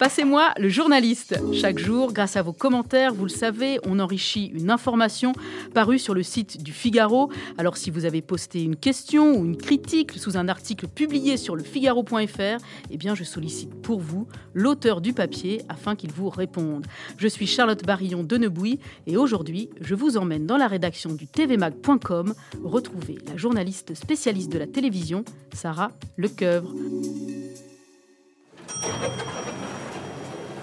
Passez-moi le journaliste. Chaque jour, grâce à vos commentaires, vous le savez, on enrichit une information parue sur le site du Figaro. Alors si vous avez posté une question ou une critique sous un article publié sur le figaro.fr, eh bien je sollicite pour vous l'auteur du papier afin qu'il vous réponde. Je suis Charlotte Barillon de et aujourd'hui, je vous emmène dans la rédaction du tvmag.com retrouver la journaliste spécialiste de la télévision, Sarah Lecoeuvre.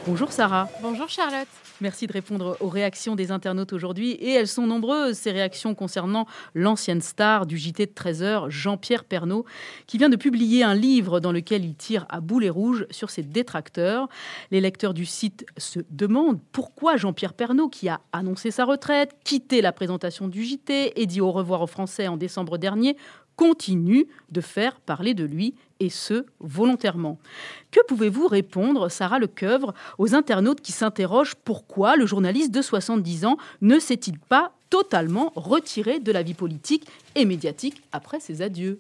Bonjour Sarah. Bonjour Charlotte. Merci de répondre aux réactions des internautes aujourd'hui. Et elles sont nombreuses, ces réactions concernant l'ancienne star du JT de 13h, Jean-Pierre Pernaud, qui vient de publier un livre dans lequel il tire à boulet rouge sur ses détracteurs. Les lecteurs du site se demandent pourquoi Jean-Pierre Pernaud, qui a annoncé sa retraite, quitté la présentation du JT et dit au revoir aux Français en décembre dernier, continue de faire parler de lui et ce, volontairement. Que pouvez-vous répondre, Sarah Lecoeuvre, aux internautes qui s'interrogent pourquoi le journaliste de 70 ans ne s'est-il pas totalement retiré de la vie politique? Et médiatique après ses adieux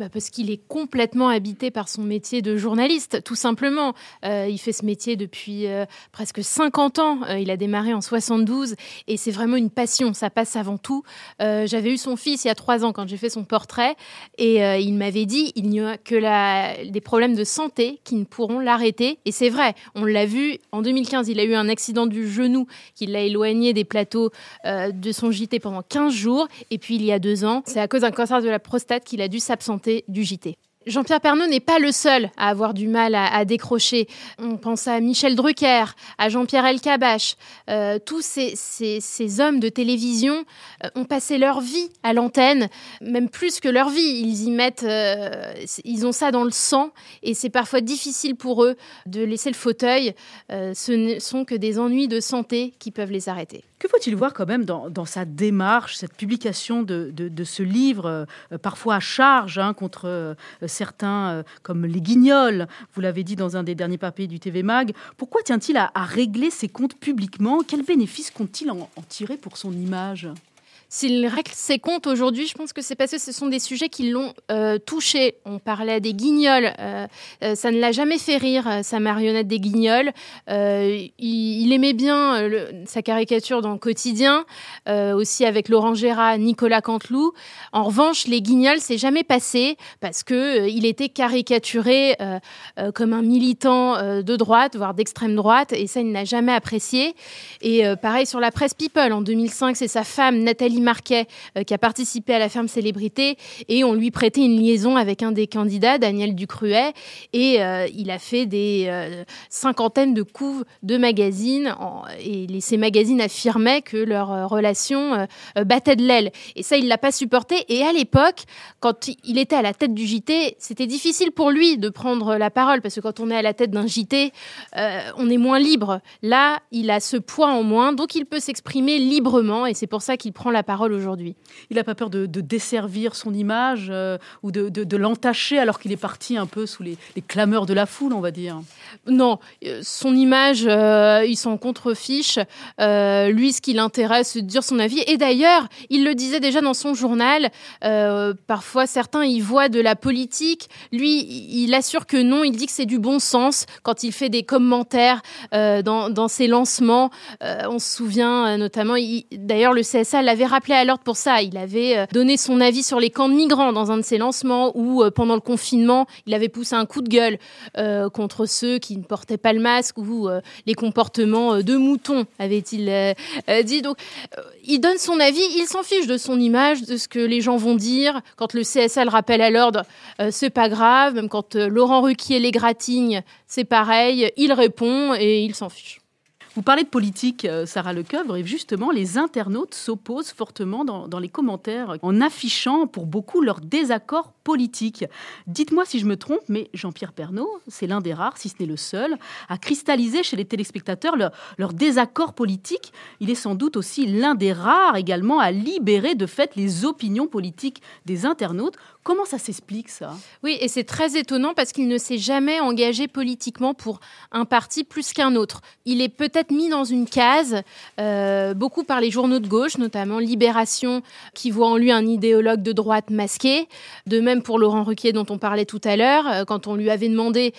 bah Parce qu'il est complètement habité par son métier de journaliste, tout simplement. Euh, il fait ce métier depuis euh, presque 50 ans. Euh, il a démarré en 72 et c'est vraiment une passion. Ça passe avant tout. J'avais eu son fils il y a trois ans quand j'ai fait son portrait et il m'avait dit il n'y a que des problèmes de santé qui ne pourront l'arrêter. Et c'est vrai, on l'a vu en 2015, il a eu un accident du genou qui l'a éloigné des plateaux de son JT pendant 15 jours. Et puis il y a deux ans, c'est à cause d'un cancer de la prostate qu'il a dû s'absenter du JT. Jean-Pierre Pernaud n'est pas le seul à avoir du mal à, décrocher. On pense à Michel Drucker, à Jean-Pierre Elkabach. Euh, tous ces, hommes de télévision euh, ont passé leur vie à l'antenne, même plus que leur vie. Ils y mettent, euh, ils ont ça dans le sang, et c'est parfois difficile pour eux de laisser le fauteuil. ce ne sont que des ennuis de santé qui peuvent les arrêter. Que faut-il voir quand même dans, sa démarche, cette publication de, ce livre, parfois à charge hein, contre certains euh, comme les guignols, vous l'avez dit dans un des derniers papiers du TV Mag. Pourquoi tient-il à, régler ses comptes publiquement? Quels bénéfices compte-t-il en tirer pour son image? S'il règle ses comptes aujourd'hui, je pense que c'est parce que ce sont des sujets qui l'ont euh, touché. On parlait des guignols, euh, euh, ça ne l'a jamais fait rire, sa marionnette des guignols. Il, aimait bien sa caricature dans le quotidien, aussi avec Laurent Gérard, Nicolas Canteloup. En revanche, les guignols, c'est jamais passé parce que il était caricaturé comme un militant de droite, voire d'extrême droite, et ça, il n'a jamais apprécié. Et pareil sur la presse People, en 2005, c'est sa femme Nathalie Marquet, euh, qui a participé à la ferme célébrité, et on lui prêtait une liaison avec un des candidats, Daniel Ducruet, et euh, il a fait des euh, cinquantaines de couves de magazines, et ces magazines affirmaient que leur relation battait de l'aile. Et ça, il l'a pas supporté. Et à l'époque, quand il était à la tête du JT, c'était difficile pour lui de prendre la parole, parce que quand on est à la tête d'un JT, on est moins libre. Là, il a ce poids en moins, donc il peut s'exprimer librement, et c'est pour ça qu'il prend la parole aujourd'hui. Il n'a pas peur de, desservir son image euh, ou de, l'entacher alors qu'il est parti un peu sous les, clameurs de la foule, on va dire Non, euh, son image, euh, il s'en contrefiche. lui, ce qui l'intéresse, c'est de dire son avis. Et d'ailleurs, il le disait déjà dans son journal, parfois certains y voient de la politique. Lui, il assure que non, il dit que c'est du bon sens quand il fait des commentaires dans, ses lancements. on se souvient notamment, d'ailleurs, le CSA l'avait rappelé appelé à l'ordre pour ça. Il avait euh, donné son avis sur les camps de migrants dans un de ses lancements où, euh, pendant le confinement, il avait poussé un coup de gueule euh, contre ceux qui ne portaient pas le masque ou les comportements de moutons, avait-il dit. Donc, il donne son avis, il s'en fiche de son image, de ce que les gens vont dire. Quand le CSA le rappelle à l'ordre, c'est pas grave. Même quand Laurent Ruquier l'égratigne, c'est pareil. Il répond et il s'en fiche. Vous parlez de politique, euh, Sarah Lecoeuvre, et justement, les internautes s'opposent fortement dans, les commentaires en affichant pour beaucoup leur désaccord politique. Dites-moi si je me trompe, mais Jean-Pierre Pernaud, c'est l'un des rares, si ce n'est le seul, à cristalliser chez les téléspectateurs leur, désaccord politique. Il est sans doute aussi l'un des rares également à libérer de fait les opinions politiques des internautes. Comment ça s'explique ça? Oui, et c'est très étonnant parce qu'il ne s'est jamais engagé politiquement pour un parti plus qu'un autre. Il est peut-être mis dans une case, euh, beaucoup par les journaux de gauche, notamment Libération, qui voit en lui un idéologue de droite masqué. De même pour Laurent Ruquier dont on parlait tout à l'heure, quand on lui avait demandé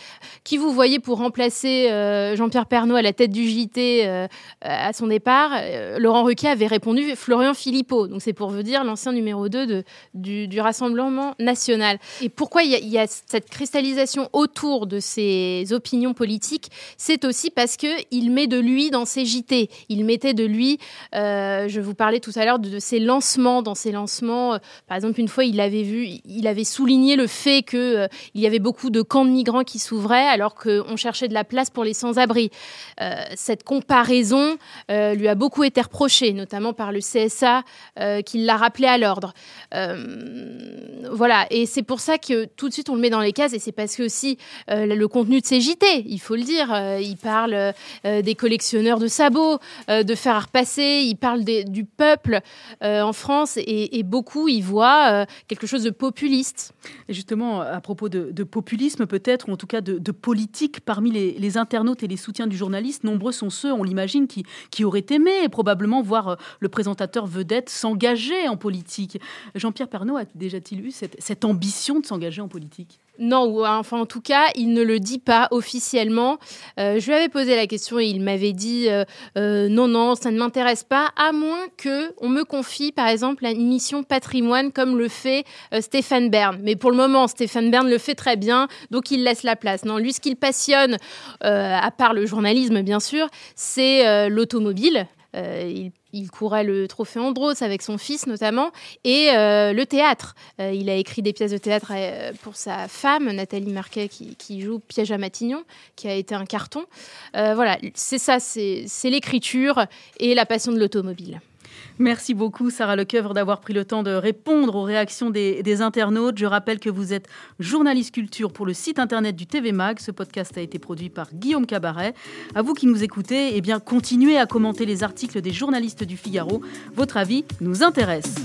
qui vous voyez pour remplacer Jean-Pierre Pernaud à la tête du JT à son départ, Laurent Ruquier avait répondu Florian Philippot. Donc c'est pour vous dire l'ancien numéro 2 de, du, Rassemblement national. Et pourquoi il y, a cette cristallisation autour de ses opinions politiques? C'est aussi parce qu'il met de lui dans ses JT. Il mettait de lui, euh, je vous parlais tout à l'heure de, ses lancements. Dans ses lancements, euh, par exemple, une fois, il avait vu, il avait souligné le fait qu'il euh, y avait beaucoup de camps de migrants qui s'ouvraient alors qu'on cherchait de la place pour les sans-abri. cette comparaison lui a beaucoup été reprochée, notamment par le CSA qui l'a rappelé à l'ordre. voilà, et c'est pour ça que tout de suite on le met dans les cases, et c'est parce que aussi le contenu de ses JT, il faut le dire, il parle des collectionneurs de sabots, euh, de faire repasser. Il parle du peuple euh, en France et, beaucoup y voient euh, quelque chose de populiste. Et justement, à propos de, populisme peut-être, ou en tout cas de, politique, parmi les, internautes et les soutiens du journaliste, nombreux sont ceux, on l'imagine, qui, qui auraient aimé probablement voir le présentateur vedette s'engager en politique. Jean-Pierre Pernaud a déjà-t-il eu cette ambition de s'engager en politique? Non, enfin en tout cas, il ne le dit pas officiellement. Euh, je lui avais posé la question et il m'avait dit euh, euh, non, non, ça ne m'intéresse pas, à moins que on me confie par exemple une mission patrimoine comme le fait Stéphane Bern. Mais pour le moment, Stéphane Bern le fait très bien, donc il laisse la place. Non, lui, ce qu'il passionne, à part le journalisme bien sûr, c'est l'automobile. Il il courait le trophée Andros avec son fils notamment, et euh, le théâtre. Euh, il a écrit des pièces de théâtre euh, pour sa femme, Nathalie Marquet, qui, joue Piège à Matignon, qui a été un carton. voilà, c'est ça, c'est l'écriture et la passion de l'automobile. Merci beaucoup, Sarah Lecoeuvre, d'avoir pris le temps de répondre aux réactions des, internautes. Je rappelle que vous êtes journaliste culture pour le site internet du TV Mag. Ce podcast a été produit par Guillaume Cabaret. À vous qui nous écoutez, eh bien, continuez à commenter les articles des journalistes du Figaro. Votre avis nous intéresse.